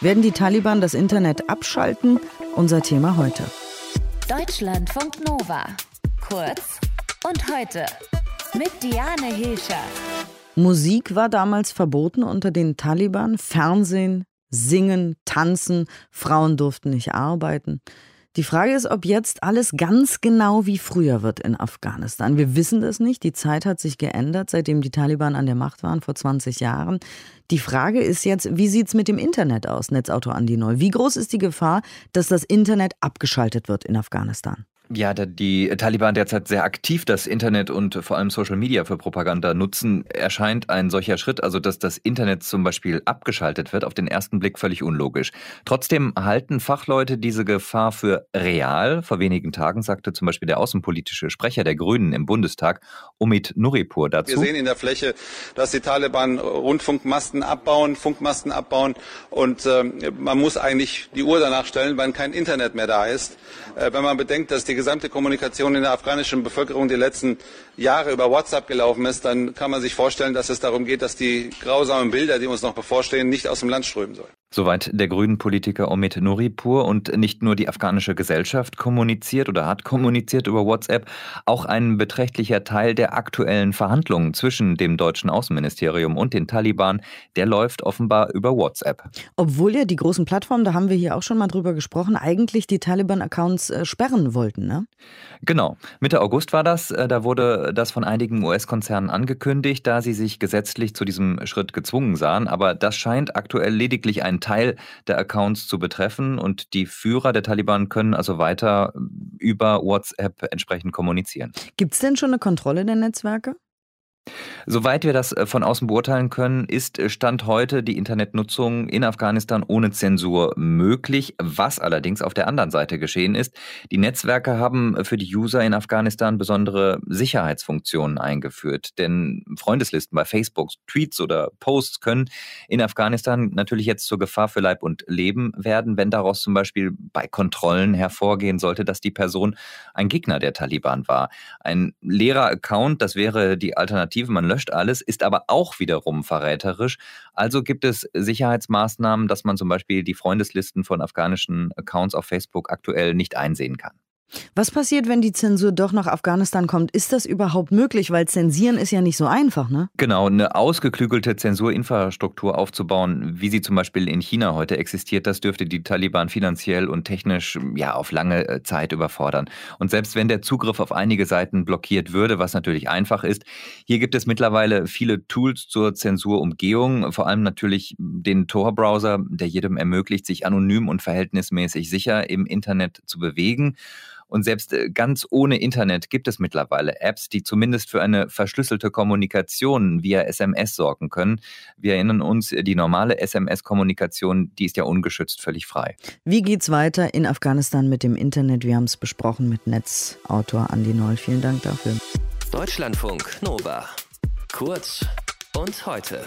Werden die Taliban das Internet abschalten? Unser Thema heute. Deutschlandfunk Nova. Kurz und heute. Mit Diane Hilscher. Musik war damals verboten unter den Taliban. Fernsehen, Singen, Tanzen. Frauen durften nicht arbeiten. Die Frage ist, ob jetzt alles ganz genau wie früher wird in Afghanistan. Wir wissen das nicht. Die Zeit hat sich geändert, seitdem die Taliban an der Macht waren, vor 20 Jahren. Die Frage ist jetzt, wie sieht es mit dem Internet aus, Netzautor Andi Neu? Wie groß ist die Gefahr, dass das Internet abgeschaltet wird in Afghanistan? Ja, die Taliban derzeit sehr aktiv das Internet und vor allem Social Media für Propaganda nutzen, erscheint ein solcher Schritt, also dass das Internet zum Beispiel abgeschaltet wird, auf den ersten Blick völlig unlogisch. Trotzdem halten Fachleute diese Gefahr für real. Vor wenigen Tagen sagte zum Beispiel der außenpolitische Sprecher der Grünen im Bundestag, Omid Nuripur, dazu. Wir sehen in der Fläche, dass die Taliban Rundfunkmasten abbauen, Funkmasten abbauen und äh, man muss eigentlich die Uhr danach stellen, wann kein Internet mehr da ist. Äh, wenn man bedenkt, dass die gesamte Kommunikation in der afghanischen Bevölkerung die letzten Jahre über WhatsApp gelaufen ist, dann kann man sich vorstellen, dass es darum geht, dass die grausamen Bilder, die uns noch bevorstehen, nicht aus dem Land strömen sollen. Soweit der grünen Politiker Omid Nuripur und nicht nur die afghanische Gesellschaft kommuniziert oder hat kommuniziert über WhatsApp, auch ein beträchtlicher Teil der aktuellen Verhandlungen zwischen dem deutschen Außenministerium und den Taliban, der läuft offenbar über WhatsApp. Obwohl ja die großen Plattformen, da haben wir hier auch schon mal drüber gesprochen, eigentlich die Taliban-Accounts äh, sperren wollten, ne? Genau. Mitte August war das. Äh, da wurde das von einigen US-Konzernen angekündigt, da sie sich gesetzlich zu diesem Schritt gezwungen sahen. Aber das scheint aktuell lediglich ein Teil der Accounts zu betreffen und die Führer der Taliban können also weiter über WhatsApp entsprechend kommunizieren. Gibt es denn schon eine Kontrolle der Netzwerke? Soweit wir das äh, von außen beurteilen können, ist äh, Stand heute die Internetnutzung in Afghanistan ohne Zensur möglich. Was allerdings auf der anderen Seite geschehen ist, die Netzwerke haben für die User in Afghanistan besondere Sicherheitsfunktionen eingeführt. Denn Freundeslisten bei Facebook, Tweets oder Posts können in Afghanistan natürlich jetzt zur Gefahr für Leib und Leben werden, wenn daraus zum Beispiel bei Kontrollen hervorgehen sollte, dass die Person ein Gegner der Taliban war. Ein leerer Account, das wäre die Alternative Alternative, man löscht alles, ist aber auch wiederum verräterisch. Also gibt es Sicherheitsmaßnahmen, dass man zum Beispiel die Freundeslisten von afghanischen Accounts auf Facebook aktuell nicht einsehen kann. Was passiert, wenn die Zensur doch nach Afghanistan kommt? Ist das überhaupt möglich? Weil zensieren ist ja nicht so einfach, ne? Genau, eine ausgeklügelte Zensurinfrastruktur aufzubauen, wie sie zum Beispiel in China heute existiert, das dürfte die Taliban finanziell und technisch ja auf lange äh, Zeit überfordern. Und selbst wenn der Zugriff auf einige Seiten blockiert würde, was natürlich einfach ist, hier gibt es mittlerweile viele Tools zur Zensurumgehung, vor allem natürlich den Tor-Browser, der jedem ermöglicht, sich anonym und verhältnismäßig sicher im Internet zu bewegen. Und selbst äh, ganz ohne Internet gibt es mittlerweile Apps, die zumindest für eine verschlüsselte Kommunikation via SMS sorgen können. Wir erinnern uns, die normale SMS-Kommunikation, die ist ja ungeschützt völlig frei. Wie geht's weiter in Afghanistan mit dem Internet? Wir haben es besprochen mit Netzautor Andi Noll. Vielen Dank dafür. Deutschlandfunk Nova. Kurz und heute.